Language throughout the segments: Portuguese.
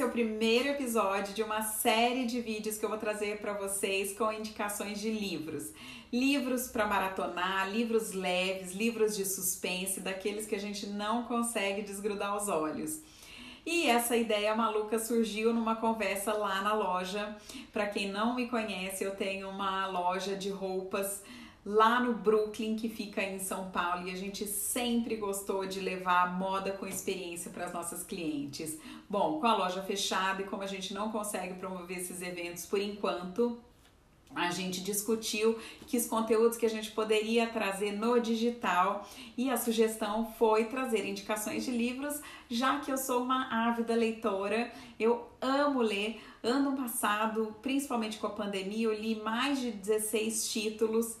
Esse é o primeiro episódio de uma série de vídeos que eu vou trazer para vocês com indicações de livros. Livros para maratonar, livros leves, livros de suspense, daqueles que a gente não consegue desgrudar os olhos. E essa ideia maluca surgiu numa conversa lá na loja. Para quem não me conhece, eu tenho uma loja de roupas lá no Brooklyn, que fica em São Paulo, e a gente sempre gostou de levar moda com experiência para as nossas clientes. Bom, com a loja fechada e como a gente não consegue promover esses eventos por enquanto, a gente discutiu que os conteúdos que a gente poderia trazer no digital e a sugestão foi trazer indicações de livros, já que eu sou uma ávida leitora, eu amo ler. Ano passado, principalmente com a pandemia, eu li mais de 16 títulos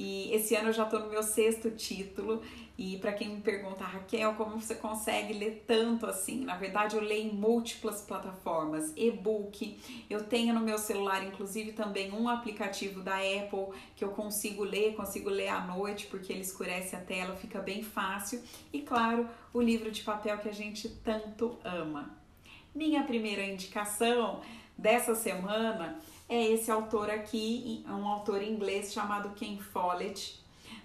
e esse ano eu já estou no meu sexto título. E para quem me pergunta, Raquel, como você consegue ler tanto assim? Na verdade, eu leio em múltiplas plataformas, e-book. Eu tenho no meu celular, inclusive, também um aplicativo da Apple que eu consigo ler, consigo ler à noite, porque ele escurece a tela, fica bem fácil. E claro, o livro de papel que a gente tanto ama. Minha primeira indicação dessa semana é esse autor aqui, um autor inglês chamado Ken Follett.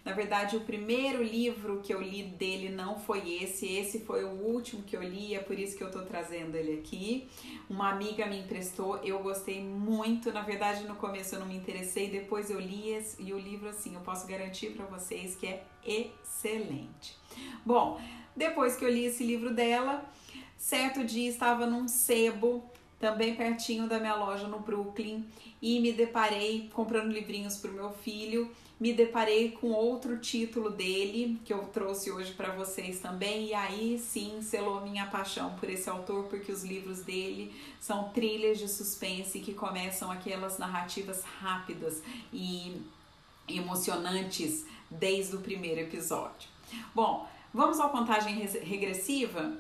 Na verdade, o primeiro livro que eu li dele não foi esse, esse foi o último que eu li, é por isso que eu tô trazendo ele aqui. Uma amiga me emprestou, eu gostei muito. Na verdade, no começo eu não me interessei, depois eu li esse, e o livro, assim, eu posso garantir para vocês que é excelente. Bom, depois que eu li esse livro dela, certo dia estava num sebo também pertinho da minha loja no Brooklyn, e me deparei comprando livrinhos para o meu filho. Me deparei com outro título dele que eu trouxe hoje para vocês também, e aí sim selou minha paixão por esse autor, porque os livros dele são trilhas de suspense que começam aquelas narrativas rápidas e emocionantes desde o primeiro episódio. Bom, vamos à contagem regressiva?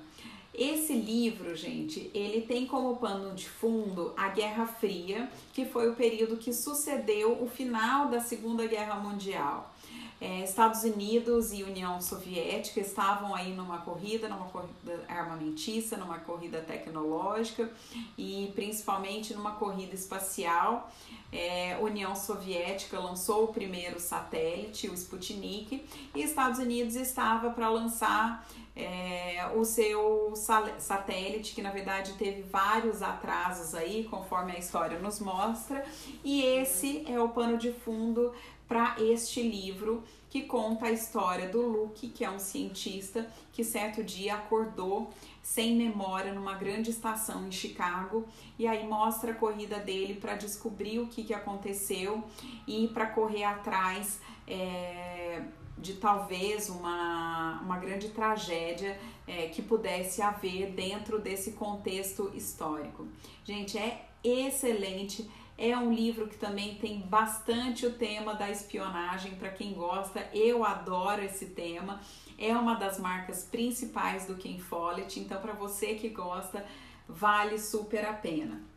Esse livro, gente, ele tem como pano de fundo a Guerra Fria, que foi o período que sucedeu o final da Segunda Guerra Mundial. É, Estados Unidos e União Soviética estavam aí numa corrida, numa corrida armamentista, numa corrida tecnológica e principalmente numa corrida espacial. É, União Soviética lançou o primeiro satélite, o Sputnik, e Estados Unidos estava para lançar é, o seu satélite, que na verdade teve vários atrasos aí, conforme a história nos mostra, e esse é o pano de fundo para este livro que conta a história do Luke, que é um cientista que certo dia acordou sem memória numa grande estação em Chicago e aí mostra a corrida dele para descobrir o que, que aconteceu e para correr atrás. É, de talvez uma, uma grande tragédia é, que pudesse haver dentro desse contexto histórico. Gente, é excelente. É um livro que também tem bastante o tema da espionagem para quem gosta. Eu adoro esse tema. É uma das marcas principais do Ken Follett, então para você que gosta, vale super a pena.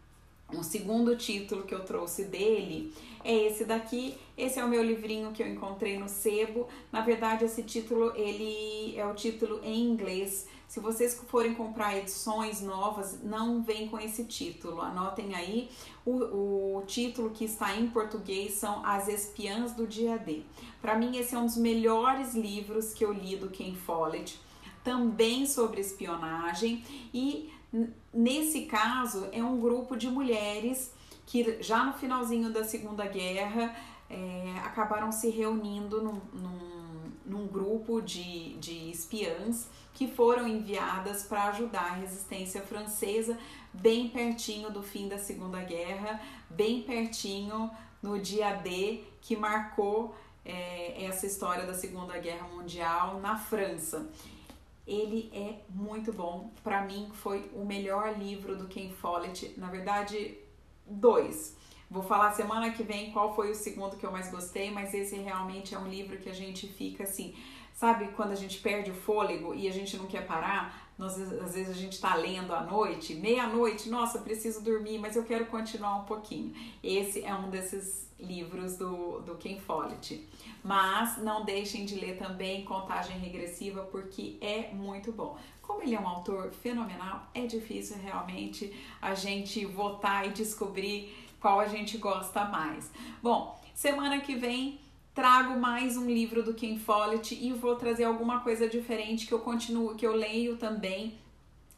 Um segundo título que eu trouxe dele é esse daqui. Esse é o meu livrinho que eu encontrei no sebo. Na verdade, esse título ele é o título em inglês. Se vocês forem comprar edições novas, não vem com esse título. Anotem aí. O, o título que está em português são As Espiãs do Dia D. Para mim, esse é um dos melhores livros que eu li do Ken Follett. Também sobre espionagem e Nesse caso, é um grupo de mulheres que já no finalzinho da Segunda Guerra é, acabaram se reunindo num, num, num grupo de, de espiãs que foram enviadas para ajudar a resistência francesa, bem pertinho do fim da Segunda Guerra, bem pertinho no dia D que marcou é, essa história da Segunda Guerra Mundial na França. Ele é muito bom. Para mim, foi o melhor livro do Ken Follett. Na verdade, dois. Vou falar semana que vem qual foi o segundo que eu mais gostei, mas esse realmente é um livro que a gente fica assim, sabe quando a gente perde o fôlego e a gente não quer parar? Nós, às vezes a gente está lendo à noite, meia-noite, nossa, preciso dormir, mas eu quero continuar um pouquinho. Esse é um desses livros do, do Ken Follett. Mas não deixem de ler também Contagem Regressiva, porque é muito bom. Como ele é um autor fenomenal, é difícil realmente a gente votar e descobrir qual a gente gosta mais. Bom, semana que vem trago mais um livro do Ken Follett e vou trazer alguma coisa diferente que eu continuo, que eu leio também.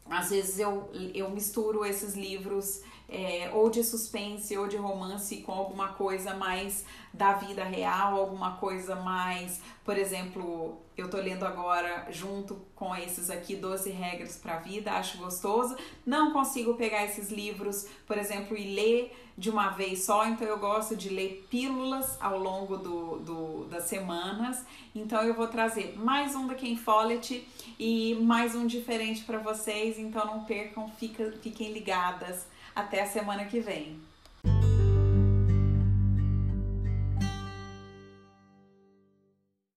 Às vezes eu, eu misturo esses livros é, ou de suspense ou de romance com alguma coisa mais da vida real, alguma coisa mais, por exemplo, eu tô lendo agora junto com esses aqui 12 regras para a vida, acho gostoso. Não consigo pegar esses livros, por exemplo, e ler de uma vez só, então eu gosto de ler pílulas ao longo do, do das semanas. Então eu vou trazer mais um da Ken Follett e mais um diferente para vocês, então não percam, fica, fiquem ligadas até a semana que vem.